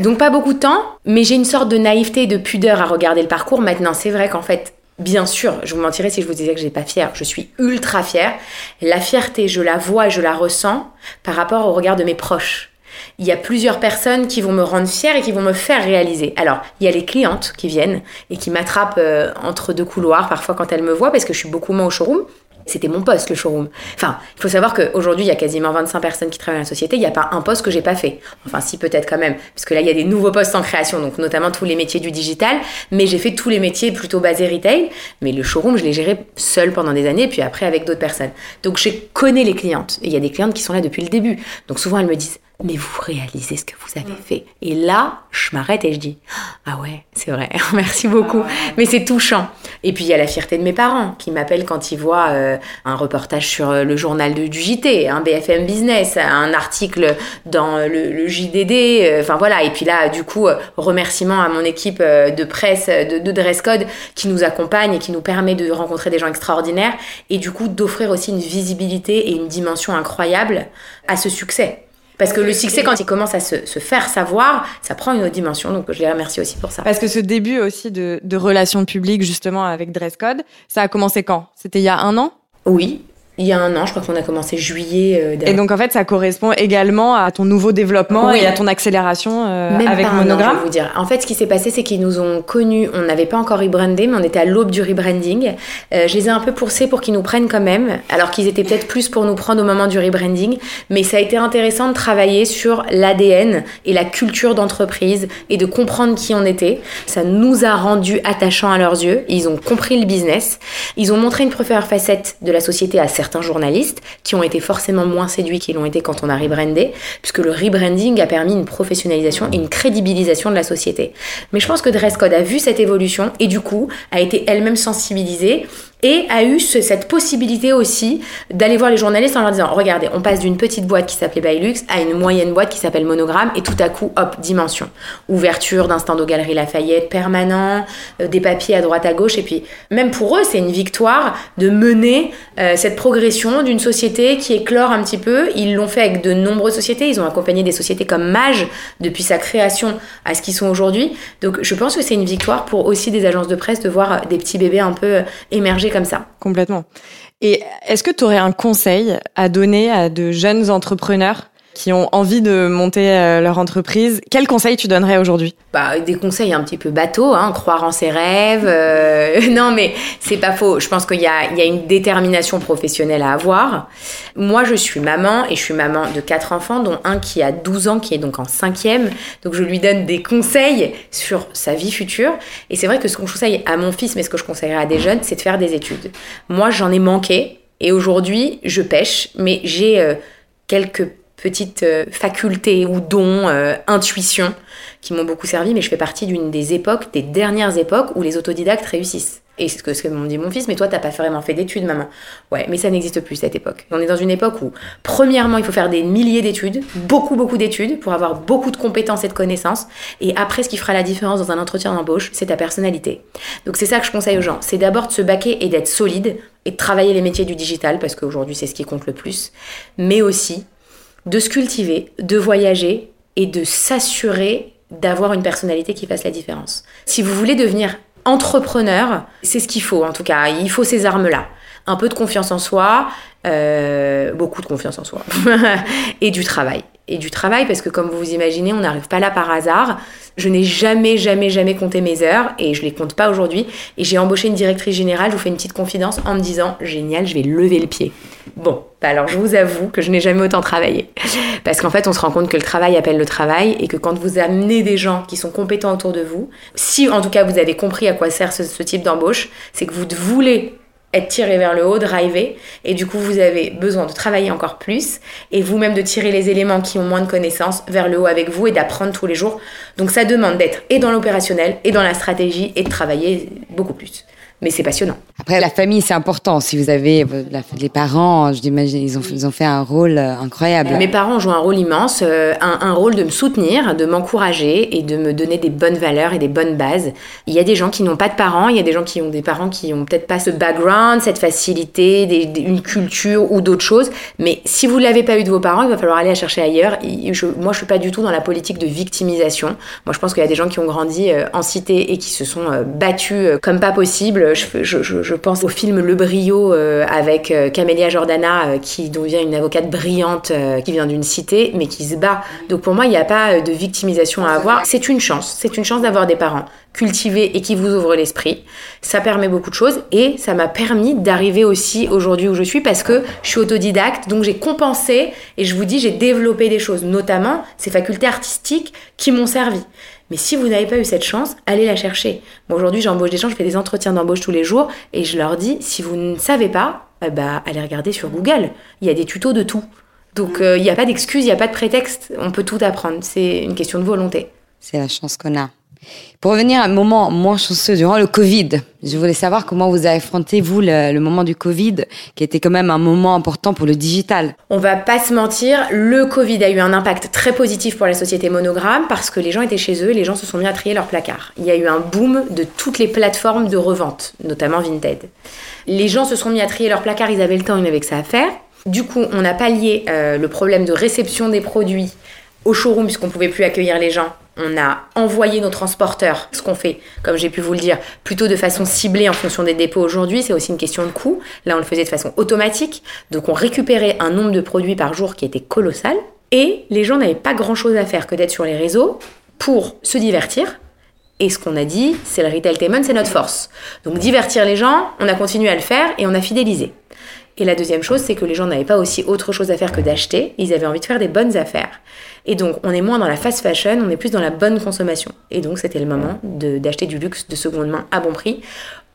Speaker 2: Donc pas beaucoup de temps, mais j'ai une sorte de naïveté et de pudeur à regarder le parcours. Maintenant, c'est vrai qu'en fait, Bien sûr, je vous mentirais si je vous disais que je n'ai pas fière. Je suis ultra fière. La fierté, je la vois et je la ressens par rapport au regard de mes proches. Il y a plusieurs personnes qui vont me rendre fière et qui vont me faire réaliser. Alors, il y a les clientes qui viennent et qui m'attrapent euh, entre deux couloirs parfois quand elles me voient parce que je suis beaucoup moins au showroom. C'était mon poste, le showroom. Enfin, il faut savoir qu'aujourd'hui, il y a quasiment 25 personnes qui travaillent dans la société. Il n'y a pas un poste que j'ai pas fait. Enfin, si, peut-être quand même. Parce que là, il y a des nouveaux postes en création, donc notamment tous les métiers du digital. Mais j'ai fait tous les métiers plutôt basés retail. Mais le showroom, je l'ai géré seul pendant des années, puis après avec d'autres personnes. Donc, je connais les clientes. Et il y a des clientes qui sont là depuis le début. Donc, souvent, elles me disent mais vous réalisez ce que vous avez fait. Et là, je m'arrête et je dis, ah ouais, c'est vrai, merci beaucoup. Mais c'est touchant. Et puis il y a la fierté de mes parents qui m'appellent quand ils voient euh, un reportage sur euh, le journal du JT, un BFM Business, un article dans le, JDD, euh, enfin voilà. Et puis là, du coup, remerciement à mon équipe de presse de, de Dress Code qui nous accompagne et qui nous permet de rencontrer des gens extraordinaires et du coup d'offrir aussi une visibilité et une dimension incroyable à ce succès. Parce que le succès, quand il commence à se, se, faire savoir, ça prend une autre dimension. Donc, je les remercie aussi pour ça.
Speaker 1: Parce que ce début aussi de, de relations publiques, justement, avec Dress Code, ça a commencé quand? C'était il y a un an?
Speaker 2: Oui, il y a un an, je crois qu'on a commencé juillet. Euh,
Speaker 1: et donc en fait, ça correspond également à ton nouveau développement et à ton accélération euh, avec Monogramme.
Speaker 2: je vais vous dire. En fait, ce qui s'est passé, c'est qu'ils nous ont connus. On n'avait pas encore rebrandé, mais on était à l'aube du rebranding. Euh, je les ai un peu poussés pour qu'ils nous prennent quand même, alors qu'ils étaient peut-être plus pour nous prendre au moment du rebranding. Mais ça a été intéressant de travailler sur l'ADN et la culture d'entreprise et de comprendre qui on était. Ça nous a rendus attachants à leurs yeux. Ils ont compris le business. Ils ont montré une première facette de la société à certains certains journalistes qui ont été forcément moins séduits qu'ils l'ont été quand on a rebrandé, puisque le rebranding a permis une professionnalisation et une crédibilisation de la société. Mais je pense que Dresscode a vu cette évolution et du coup a été elle-même sensibilisée et a eu cette possibilité aussi d'aller voir les journalistes en leur disant regardez on passe d'une petite boîte qui s'appelait Bailux à une moyenne boîte qui s'appelle Monogramme et tout à coup hop dimension. Ouverture d'un stand aux Galeries Lafayette permanent euh, des papiers à droite à gauche et puis même pour eux c'est une victoire de mener euh, cette progression d'une société qui éclore un petit peu. Ils l'ont fait avec de nombreuses sociétés. Ils ont accompagné des sociétés comme Mage depuis sa création à ce qu'ils sont aujourd'hui. Donc je pense que c'est une victoire pour aussi des agences de presse de voir des petits bébés un peu émerger comme ça.
Speaker 1: Complètement. Et est-ce que tu aurais un conseil à donner à de jeunes entrepreneurs qui ont envie de monter euh, leur entreprise, quels conseils tu donnerais aujourd'hui?
Speaker 2: Bah, Des conseils un petit peu bateaux, hein, croire en ses rêves. Euh, non, mais c'est pas faux. Je pense qu'il y a, une détermination professionnelle à avoir. Moi, je suis maman et je suis maman de quatre enfants, dont un qui a 12 ans, qui est donc en cinquième. Donc, je lui donne des conseils sur sa vie future. Et c'est vrai que ce qu'on conseille à mon fils, mais ce que je conseillerais à des jeunes, c'est de faire des études. Moi, j'en ai manqué. Et aujourd'hui, je pêche, mais j'ai euh, quelques petites euh, facultés ou dons, euh, intuitions qui m'ont beaucoup servi, mais je fais partie d'une des époques, des dernières époques où les autodidactes réussissent. Et c'est ce que, ce que m'ont dit mon fils, mais toi, t'as pas vraiment fait d'études, maman. Ouais, mais ça n'existe plus, cette époque. On est dans une époque où, premièrement, il faut faire des milliers d'études, beaucoup, beaucoup d'études, pour avoir beaucoup de compétences et de connaissances. Et après, ce qui fera la différence dans un entretien d'embauche, c'est ta personnalité. Donc c'est ça que je conseille aux gens. C'est d'abord de se baquer et d'être solide, et de travailler les métiers du digital, parce qu'aujourd'hui, c'est ce qui compte le plus. Mais aussi de se cultiver, de voyager et de s'assurer d'avoir une personnalité qui fasse la différence. Si vous voulez devenir entrepreneur, c'est ce qu'il faut en tout cas, il faut ces armes-là. Un peu de confiance en soi, euh, beaucoup de confiance en soi, et du travail. Et du travail parce que comme vous vous imaginez, on n'arrive pas là par hasard. Je n'ai jamais, jamais, jamais compté mes heures et je les compte pas aujourd'hui. Et j'ai embauché une directrice générale, je vous fais une petite confidence, en me disant génial, je vais lever le pied. Bon, bah alors je vous avoue que je n'ai jamais autant travaillé. Parce qu'en fait, on se rend compte que le travail appelle le travail et que quand vous amenez des gens qui sont compétents autour de vous, si en tout cas vous avez compris à quoi sert ce type d'embauche, c'est que vous voulez être tiré vers le haut, drivé, et du coup vous avez besoin de travailler encore plus, et vous-même de tirer les éléments qui ont moins de connaissances vers le haut avec vous et d'apprendre tous les jours. Donc ça demande d'être et dans l'opérationnel, et dans la stratégie, et de travailler beaucoup plus mais c'est passionnant.
Speaker 3: Après, la famille, c'est important. Si vous avez les parents, je l'imagine, ils ont, ils ont fait un rôle euh, incroyable.
Speaker 2: Mes parents jouent un rôle immense, euh, un, un rôle de me soutenir, de m'encourager et de me donner des bonnes valeurs et des bonnes bases. Il y a des gens qui n'ont pas de parents, il y a des gens qui ont des parents qui ont peut-être pas ce background, cette facilité, des, une culture ou d'autres choses. Mais si vous l'avez pas eu de vos parents, il va falloir aller la chercher ailleurs. Je, moi, je suis pas du tout dans la politique de victimisation. Moi, je pense qu'il y a des gens qui ont grandi euh, en cité et qui se sont battus comme pas possible je, pense au film Le Brio euh, avec euh, Camélia Jordana euh, qui devient une avocate brillante qui vient d'une cité mais qui se bat. Donc pour moi, il n'y a pas de victimisation à avoir. C'est une chance. C'est une chance d'avoir des parents cultivés et qui vous ouvrent l'esprit. Ça permet beaucoup de choses et ça m'a permis d'arriver aussi aujourd'hui où je suis parce que je suis autodidacte, donc j'ai compensé et je vous dis j'ai développé des choses, notamment ces facultés artistiques qui m'ont servi. Mais si vous n'avez pas eu cette chance, allez la chercher. aujourd'hui, j'embauche des gens, je fais des entretiens d'embauche tous les jours et je leur dis si vous ne savez pas, ben, allez regarder sur Google. Il y a des tutos de tout. Donc euh, il n'y a pas d'excuse, il n'y a pas de prétexte. On peut tout apprendre. C'est une question de volonté.
Speaker 3: C'est la chance qu'on a. Pour revenir à un moment moins chanceux durant le Covid, je voulais savoir comment vous avez affronté, vous, le, moment du Covid, qui était quand même un moment important pour le digital.
Speaker 2: On va pas se mentir, le Covid a eu un impact très positif pour la société Monogramme parce que les gens étaient chez eux et les gens se sont mis à trier leurs placards. Il y a eu un boom de toutes les plateformes de revente, notamment Vinted. Les gens se sont mis à trier leurs placards, ils avaient le temps, ils n'avaient que ça à faire. Du coup, on a pallié euh, le problème de réception des produits au showroom puisqu'on pouvait plus accueillir les gens on a envoyé nos transporteurs, ce qu'on fait, comme j'ai pu vous le dire, plutôt de façon ciblée en fonction des dépôts aujourd'hui. C'est aussi une question de coût. Là, on le faisait de façon automatique. Donc, on récupérait un nombre de produits par jour qui était colossal. Et les gens n'avaient pas grand-chose à faire que d'être sur les réseaux pour se divertir. Et ce qu'on a dit, c'est le retailtainment, c'est notre force. Donc, divertir les gens, on a continué à le faire et on a fidélisé. Et la deuxième chose, c'est que les gens n'avaient pas aussi autre chose à faire que d'acheter, ils avaient envie de faire des bonnes affaires. Et donc, on est moins dans la fast fashion, on est plus dans la bonne consommation. Et donc, c'était le moment d'acheter du luxe de seconde main à bon prix,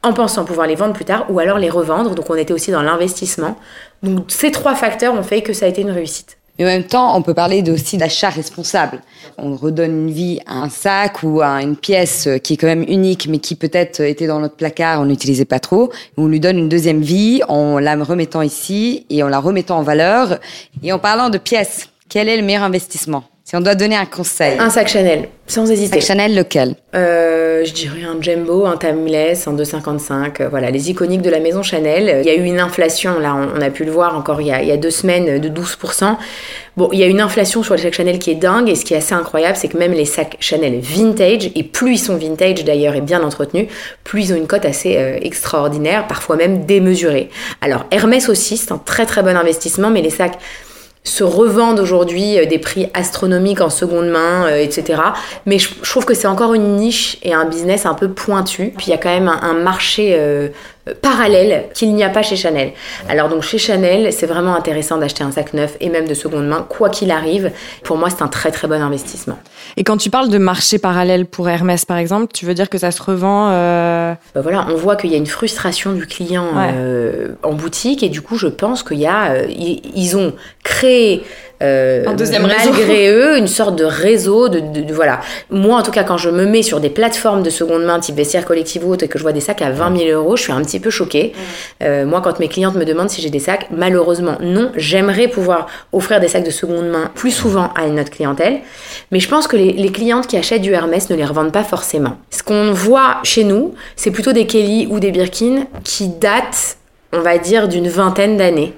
Speaker 2: en pensant pouvoir les vendre plus tard ou alors les revendre. Donc, on était aussi dans l'investissement. Donc, ces trois facteurs ont fait que ça a été une réussite.
Speaker 3: Mais en même temps, on peut parler aussi d'achat responsable. On redonne une vie à un sac ou à une pièce qui est quand même unique, mais qui peut-être était dans notre placard, on n'utilisait pas trop. On lui donne une deuxième vie en la remettant ici et en la remettant en valeur. Et en parlant de pièces, quel est le meilleur investissement? Si on doit donner un conseil.
Speaker 2: Un sac Chanel, sans hésiter.
Speaker 3: Sac Chanel lequel?
Speaker 2: Euh, Je dirais un Jumbo, un Timeless, un 255. Euh, voilà, les iconiques de la maison Chanel. Il y a eu une inflation, là, on, a pu le voir encore il y a, il y a deux semaines, de 12%. Bon, il y a une inflation sur les sacs Chanel qui est dingue. Et ce qui est assez incroyable, c'est que même les sacs Chanel vintage, et plus ils sont vintage d'ailleurs et bien entretenus, plus ils ont une cote assez euh, extraordinaire, parfois même démesurée. Alors Hermès aussi, c'est un très très bon investissement, mais les sacs se revendent aujourd'hui euh, des prix astronomiques en seconde main, euh, etc. Mais je, trouve que c'est encore une niche et un business un peu pointu. Puis il y a quand même un, marché euh, parallèle qu'il n'y a pas chez Chanel. Alors donc chez Chanel, c'est vraiment intéressant d'acheter un sac neuf et même de seconde main, quoi qu'il arrive. Pour moi, c'est un très très bon investissement.
Speaker 1: Et quand tu parles de marché parallèle pour Hermès, par exemple, tu veux dire que ça se revend euh...
Speaker 2: bah voilà, on voit qu'il y a une frustration du client euh, en boutique et du coup, je pense qu'il y a, euh, ils ont créé euh, malgré eux, une sorte de réseau de, de, voilà. Moi, en tout cas, quand je me mets sur des plateformes de seconde main, type vestiaire collective ou autre, et que je vois des sacs à 20 000 euros, je suis un petit peu choquée. Euh, moi, quand mes clientes me demandent si j'ai des sacs, malheureusement, non. J'aimerais pouvoir offrir des sacs de seconde main plus souvent à notre clientèle, mais je pense que les, les clientes qui achètent du Hermès ne les revendent pas forcément. Ce qu'on voit chez nous, c'est plutôt des Kelly ou des Birkin qui datent, on va dire, d'une vingtaine d'années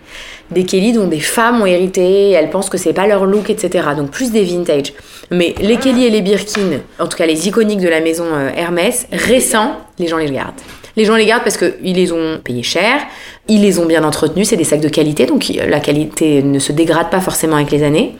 Speaker 2: des Kelly dont des femmes ont hérité, elles pensent que c'est pas leur look, etc. Donc plus des vintage. Mais les Kelly et les Birkin, en tout cas les iconiques de la maison euh, Hermès, récents, les gens les gardent. Les gens les gardent parce qu'ils les ont payés cher, ils les ont bien entretenus, c'est des sacs de qualité, donc la qualité ne se dégrade pas forcément avec les années.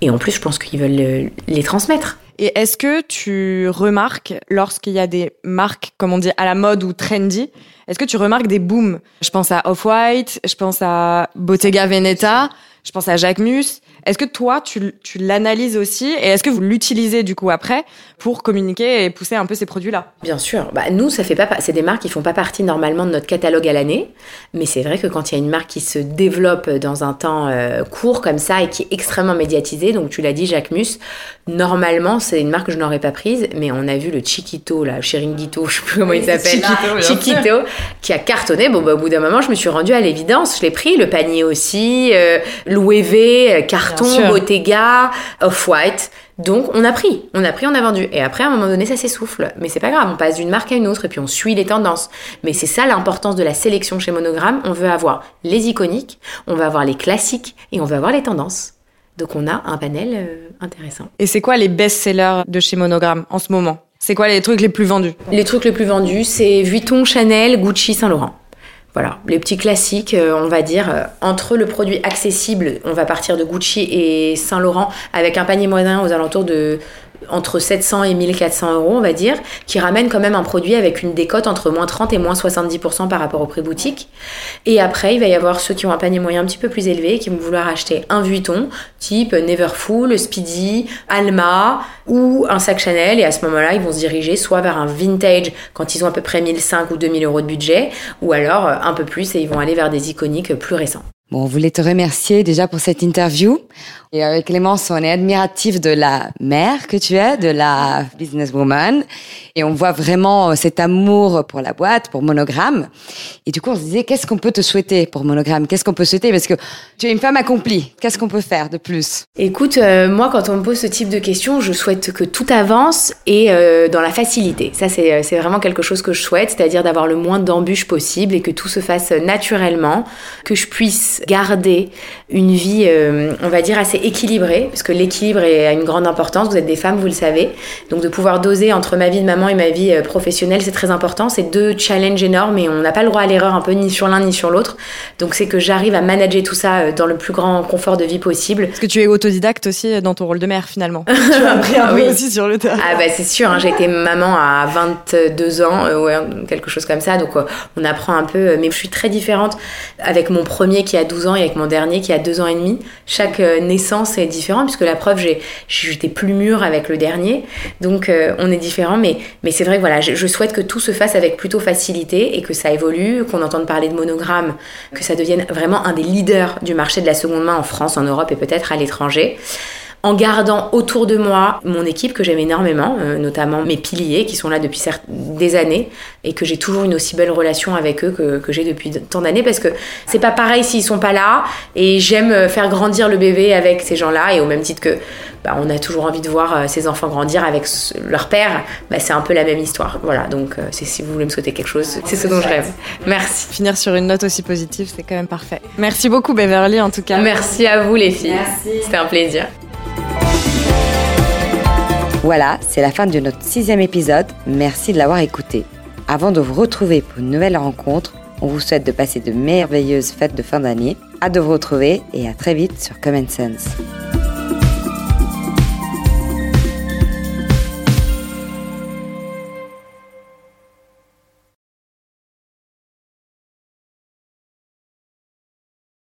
Speaker 2: Et en plus, je pense qu'ils veulent euh, les transmettre.
Speaker 1: Et est-ce que tu remarques, lorsqu'il y a des marques, comme on dit, à la mode ou trendy, est-ce que tu remarques des booms? Je pense à Off-White, je pense à Bottega Veneta, je pense à Jacquemus. Est-ce que toi, tu, tu l'analyses aussi et est-ce que vous l'utilisez du coup après pour communiquer et pousser un peu ces produits-là?
Speaker 2: Bien sûr. Bah, nous, ça fait pas, c'est des marques qui font pas partie normalement de notre catalogue à l'année, mais c'est vrai que quand il y a une marque qui se développe dans un temps euh, court comme ça et qui est extrêmement médiatisée, donc tu l'as dit, Jacques Mus, normalement c'est une marque que je n'aurais pas prise, mais on a vu le Chiquito, là, Chiringuito, je sais plus comment il s'appelle, Chiquito, qui a cartonné. Bon, bah, au bout d'un moment, je me suis rendue à l'évidence, je l'ai pris, le panier aussi, euh, Louis V, euh, carton, Bottega, Off-White. Donc on a pris, on a pris, on a vendu. Et après, à un moment donné, ça s'essouffle. Mais c'est pas grave, on passe d'une marque à une autre et puis on suit les tendances. Mais c'est ça l'importance de la sélection chez Monogramme. On veut avoir les iconiques, on veut avoir les classiques et on veut avoir les tendances. Donc on a un panel euh, intéressant.
Speaker 1: Et c'est quoi les best-sellers de chez Monogramme en ce moment? C'est quoi les trucs les plus vendus?
Speaker 2: Les trucs les plus vendus, c'est Vuitton, Chanel, Gucci, Saint-Laurent. Voilà, les petits classiques, euh, on va dire, euh, entre le produit accessible, on va partir de Gucci et Saint Laurent avec un panier moyen aux alentours de entre 700 et 1400 euros, on va dire, qui ramène quand même un produit avec une décote entre moins 30 et moins 70% par rapport au prix boutique. Et après, il va y avoir ceux qui ont un panier moyen un petit peu plus élevé, qui vont vouloir acheter un Vuitton, type Neverfull, Speedy, Alma ou un sac Chanel. Et à ce moment-là, ils vont se diriger soit vers un vintage quand ils ont à peu près 1005 ou 2000 euros de budget, ou alors un peu plus et ils vont aller vers des iconiques plus récents.
Speaker 3: Bon, on voulait te remercier déjà pour cette interview. Et avec Clémence, on est admiratif de la mère que tu es, de la businesswoman. Et on voit vraiment cet amour pour la boîte, pour Monogramme. Et du coup, on se disait, qu'est-ce qu'on peut te souhaiter pour Monogramme? Qu'est-ce qu'on peut souhaiter? Parce que tu es une femme accomplie. Qu'est-ce qu'on peut faire de plus?
Speaker 2: Écoute, euh, moi, quand on me pose ce type de questions, je souhaite que tout avance et euh, dans la facilité. Ça, c'est, c'est vraiment quelque chose que je souhaite, c'est-à-dire d'avoir le moins d'embûches possible et que tout se fasse naturellement, que je puisse garder une vie, euh, on va dire, assez équilibrée, parce que l'équilibre a une grande importance. Vous êtes des femmes, vous le savez. Donc de pouvoir doser entre ma vie de maman et ma vie euh, professionnelle, c'est très important. C'est deux challenges énormes et on n'a pas le droit à l'erreur un peu ni sur l'un ni sur l'autre. Donc c'est que j'arrive à manager tout ça euh, dans le plus grand confort de vie possible.
Speaker 1: Parce que tu es autodidacte aussi dans ton rôle de mère finalement. tu as appris un peu aussi sur le terrain.
Speaker 2: Ah bah c'est sûr, hein, j'ai été maman à 22 ans, ouais, quelque chose comme ça. Donc on apprend un peu, mais je suis très différente avec mon premier qui a 12 ans et avec mon dernier qui a 2 ans et demi. Chaque naissance est différente puisque la preuve, j'étais plus mûre avec le dernier. Donc on est différent, mais, mais c'est vrai que voilà, je, souhaite que tout se fasse avec plutôt facilité et que ça évolue, qu'on entende parler de monogramme, que ça devienne vraiment un des leaders du marché de la seconde main en France, en Europe et peut-être à l'étranger en gardant autour de moi mon équipe que j'aime énormément, euh, notamment mes piliers qui sont là depuis des années et que j'ai toujours une aussi belle relation avec eux que, que j'ai depuis tant d'années parce que c'est pas pareil s'ils sont pas là et j'aime euh, faire grandir le bébé avec ces gens-là et au même titre que bah, on a toujours envie de voir euh, ses enfants grandir avec leur père, bah, c'est un peu la même histoire. Voilà, donc c'est si vous voulez me souhaiter quelque chose, c'est ce dont je rêve. Merci.
Speaker 1: Finir sur une note aussi positive, c'est quand même parfait. Merci beaucoup Beverly en tout cas.
Speaker 2: Merci à vous les filles. C'était un plaisir.
Speaker 3: Voilà, c'est la fin de notre sixième épisode. Merci de l'avoir écouté. Avant de vous retrouver pour une nouvelle rencontre, on vous souhaite de passer de merveilleuses fêtes de fin d'année. À de vous retrouver et à très vite sur Common Sense.